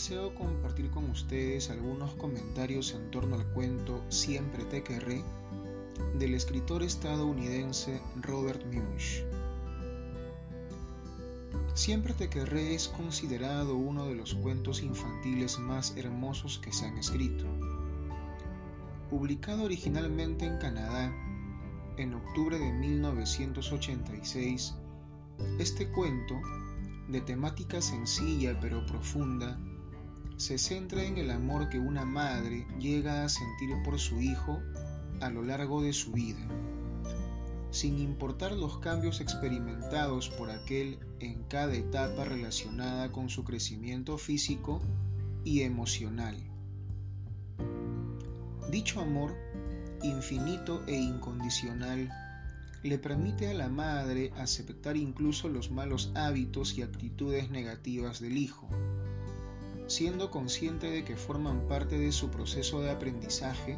deseo compartir con ustedes algunos comentarios en torno al cuento Siempre te querré del escritor estadounidense Robert Munch. Siempre te querré es considerado uno de los cuentos infantiles más hermosos que se han escrito. Publicado originalmente en Canadá en octubre de 1986, este cuento, de temática sencilla pero profunda, se centra en el amor que una madre llega a sentir por su hijo a lo largo de su vida, sin importar los cambios experimentados por aquel en cada etapa relacionada con su crecimiento físico y emocional. Dicho amor, infinito e incondicional, le permite a la madre aceptar incluso los malos hábitos y actitudes negativas del hijo, siendo consciente de que forman parte de su proceso de aprendizaje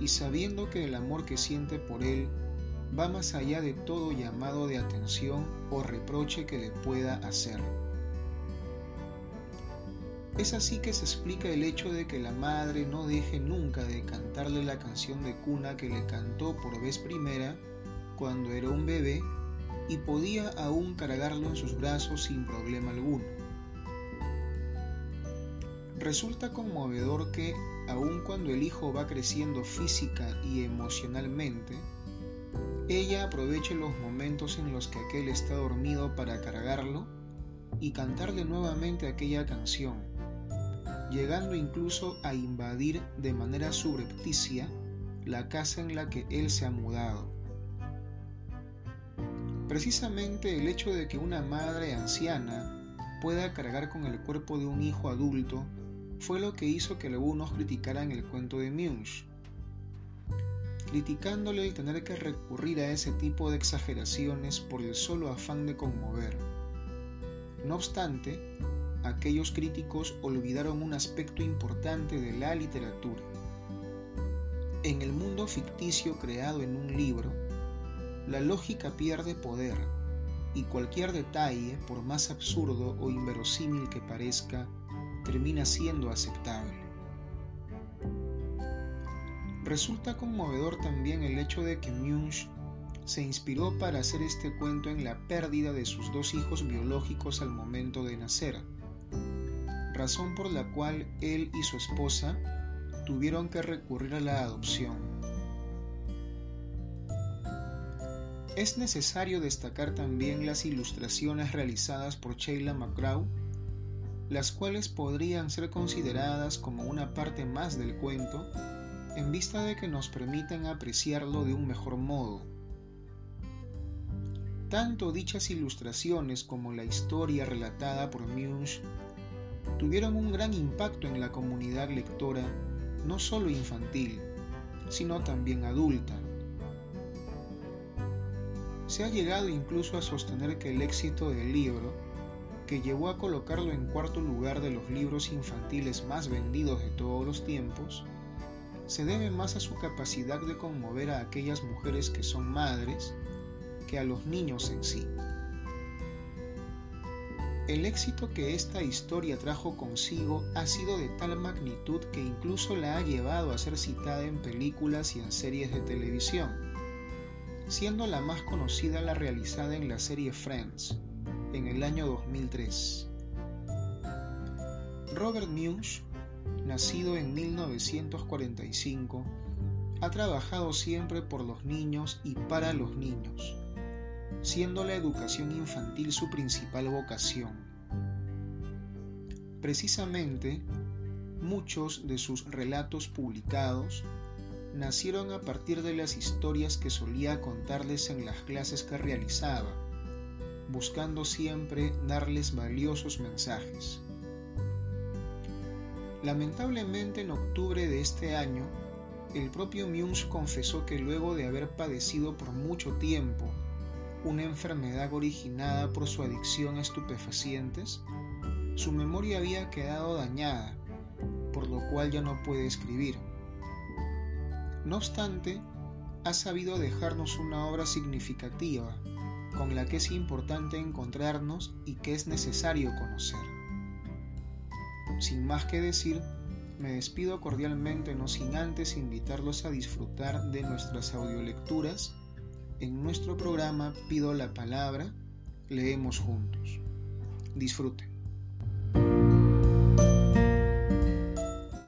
y sabiendo que el amor que siente por él va más allá de todo llamado de atención o reproche que le pueda hacer. Es así que se explica el hecho de que la madre no deje nunca de cantarle la canción de cuna que le cantó por vez primera cuando era un bebé y podía aún cargarlo en sus brazos sin problema alguno. Resulta conmovedor que, aun cuando el hijo va creciendo física y emocionalmente, ella aproveche los momentos en los que aquel está dormido para cargarlo y cantarle nuevamente aquella canción, llegando incluso a invadir de manera subrepticia la casa en la que él se ha mudado. Precisamente el hecho de que una madre anciana pueda cargar con el cuerpo de un hijo adulto fue lo que hizo que algunos criticaran el cuento de Munch, criticándole el tener que recurrir a ese tipo de exageraciones por el solo afán de conmover. No obstante, aquellos críticos olvidaron un aspecto importante de la literatura. En el mundo ficticio creado en un libro, la lógica pierde poder y cualquier detalle, por más absurdo o inverosímil que parezca, termina siendo aceptable. Resulta conmovedor también el hecho de que Munch se inspiró para hacer este cuento en la pérdida de sus dos hijos biológicos al momento de nacer, razón por la cual él y su esposa tuvieron que recurrir a la adopción. Es necesario destacar también las ilustraciones realizadas por Sheila McGraw, las cuales podrían ser consideradas como una parte más del cuento en vista de que nos permiten apreciarlo de un mejor modo. Tanto dichas ilustraciones como la historia relatada por Munch tuvieron un gran impacto en la comunidad lectora, no solo infantil, sino también adulta. Se ha llegado incluso a sostener que el éxito del libro, que llevó a colocarlo en cuarto lugar de los libros infantiles más vendidos de todos los tiempos, se debe más a su capacidad de conmover a aquellas mujeres que son madres que a los niños en sí. El éxito que esta historia trajo consigo ha sido de tal magnitud que incluso la ha llevado a ser citada en películas y en series de televisión, siendo la más conocida la realizada en la serie Friends en el año 2003. Robert Munch nacido en 1945, ha trabajado siempre por los niños y para los niños, siendo la educación infantil su principal vocación. Precisamente, muchos de sus relatos publicados nacieron a partir de las historias que solía contarles en las clases que realizaba, buscando siempre darles valiosos mensajes. Lamentablemente en octubre de este año, el propio Munch confesó que luego de haber padecido por mucho tiempo una enfermedad originada por su adicción a estupefacientes, su memoria había quedado dañada, por lo cual ya no puede escribir. No obstante, ha sabido dejarnos una obra significativa, con la que es importante encontrarnos y que es necesario conocer. sin más que decir, me despido cordialmente, no sin antes invitarlos a disfrutar de nuestras audiolecturas. En nuestro programa Pido la Palabra, leemos juntos. Disfruten.